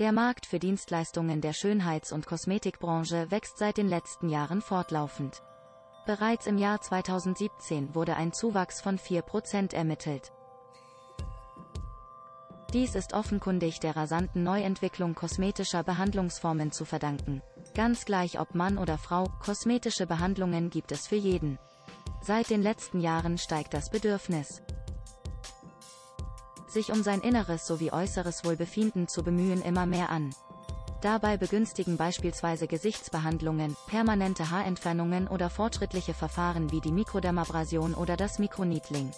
Der Markt für Dienstleistungen der Schönheits- und Kosmetikbranche wächst seit den letzten Jahren fortlaufend. Bereits im Jahr 2017 wurde ein Zuwachs von 4% ermittelt. Dies ist offenkundig der rasanten Neuentwicklung kosmetischer Behandlungsformen zu verdanken. Ganz gleich ob Mann oder Frau, kosmetische Behandlungen gibt es für jeden. Seit den letzten Jahren steigt das Bedürfnis, sich um sein inneres sowie äußeres Wohlbefinden zu bemühen immer mehr an. Dabei begünstigen beispielsweise Gesichtsbehandlungen, permanente Haarentfernungen oder fortschrittliche Verfahren wie die Mikrodermabrasion oder das Mikroneedling.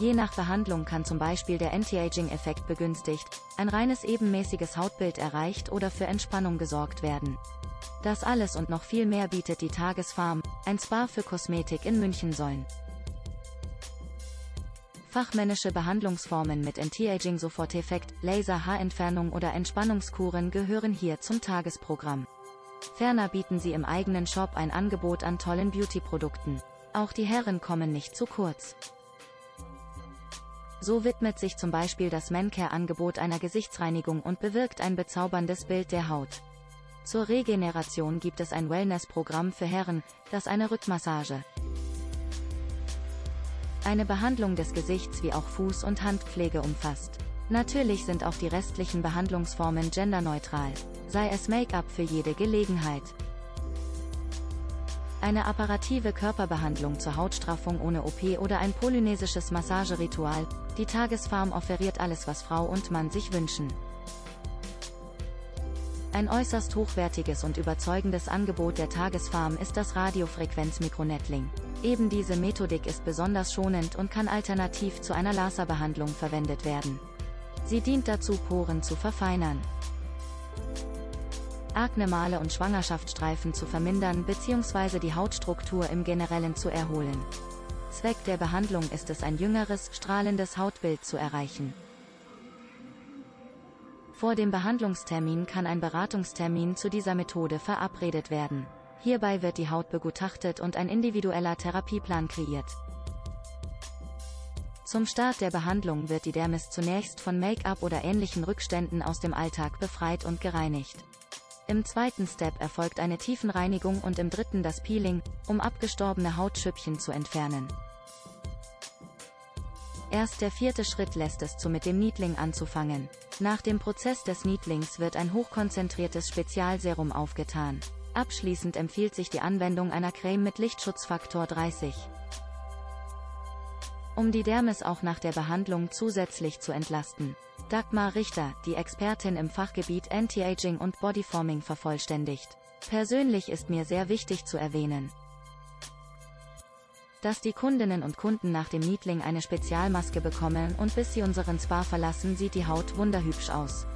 Je nach Behandlung kann zum Beispiel der Anti-Aging-Effekt begünstigt, ein reines ebenmäßiges Hautbild erreicht oder für Entspannung gesorgt werden. Das alles und noch viel mehr bietet die Tagesfarm, ein Spa für Kosmetik in München sollen. Fachmännische Behandlungsformen mit Anti-Aging-Soforteffekt, Laser-Haarentfernung oder Entspannungskuren gehören hier zum Tagesprogramm. Ferner bieten sie im eigenen Shop ein Angebot an tollen Beauty-Produkten. Auch die Herren kommen nicht zu kurz. So widmet sich zum Beispiel das Mancare-Angebot einer Gesichtsreinigung und bewirkt ein bezauberndes Bild der Haut. Zur Regeneration gibt es ein Wellness-Programm für Herren, das eine Rückmassage, eine Behandlung des Gesichts wie auch Fuß- und Handpflege umfasst. Natürlich sind auch die restlichen Behandlungsformen genderneutral, sei es Make-up für jede Gelegenheit. Eine apparative Körperbehandlung zur Hautstraffung ohne OP oder ein polynesisches Massageritual, die Tagesfarm offeriert alles was Frau und Mann sich wünschen. Ein äußerst hochwertiges und überzeugendes Angebot der Tagesfarm ist das Radiofrequenz-Mikronettling. Eben diese Methodik ist besonders schonend und kann alternativ zu einer Laserbehandlung verwendet werden. Sie dient dazu, Poren zu verfeinern, Aknemale und Schwangerschaftsstreifen zu vermindern bzw. die Hautstruktur im Generellen zu erholen. Zweck der Behandlung ist es ein jüngeres, strahlendes Hautbild zu erreichen. Vor dem Behandlungstermin kann ein Beratungstermin zu dieser Methode verabredet werden. Hierbei wird die Haut begutachtet und ein individueller Therapieplan kreiert. Zum Start der Behandlung wird die Dermis zunächst von Make-up oder ähnlichen Rückständen aus dem Alltag befreit und gereinigt. Im zweiten Step erfolgt eine Tiefenreinigung und im dritten das Peeling, um abgestorbene Hautschüppchen zu entfernen. Erst der vierte Schritt lässt es zu mit dem Niedling anzufangen. Nach dem Prozess des Niedlings wird ein hochkonzentriertes Spezialserum aufgetan. Abschließend empfiehlt sich die Anwendung einer Creme mit Lichtschutzfaktor 30. Um die Dermis auch nach der Behandlung zusätzlich zu entlasten. Dagmar Richter, die Expertin im Fachgebiet Anti-Aging und Bodyforming vervollständigt. Persönlich ist mir sehr wichtig zu erwähnen, dass die Kundinnen und Kunden nach dem Niedling eine Spezialmaske bekommen und bis sie unseren Spa verlassen sieht die Haut wunderhübsch aus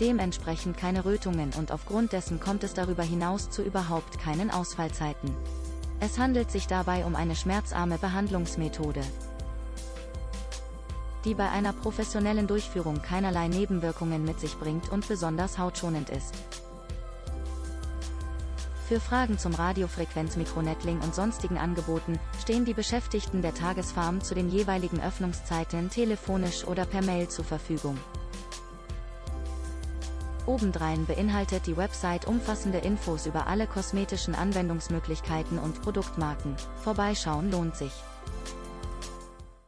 dementsprechend keine Rötungen und aufgrund dessen kommt es darüber hinaus zu überhaupt keinen Ausfallzeiten. Es handelt sich dabei um eine schmerzarme Behandlungsmethode, die bei einer professionellen Durchführung keinerlei Nebenwirkungen mit sich bringt und besonders hautschonend ist. Für Fragen zum Radiofrequenz-Mikronettling und sonstigen Angeboten stehen die Beschäftigten der Tagesfarm zu den jeweiligen Öffnungszeiten telefonisch oder per Mail zur Verfügung. Obendrein beinhaltet die Website umfassende Infos über alle kosmetischen Anwendungsmöglichkeiten und Produktmarken. Vorbeischauen lohnt sich.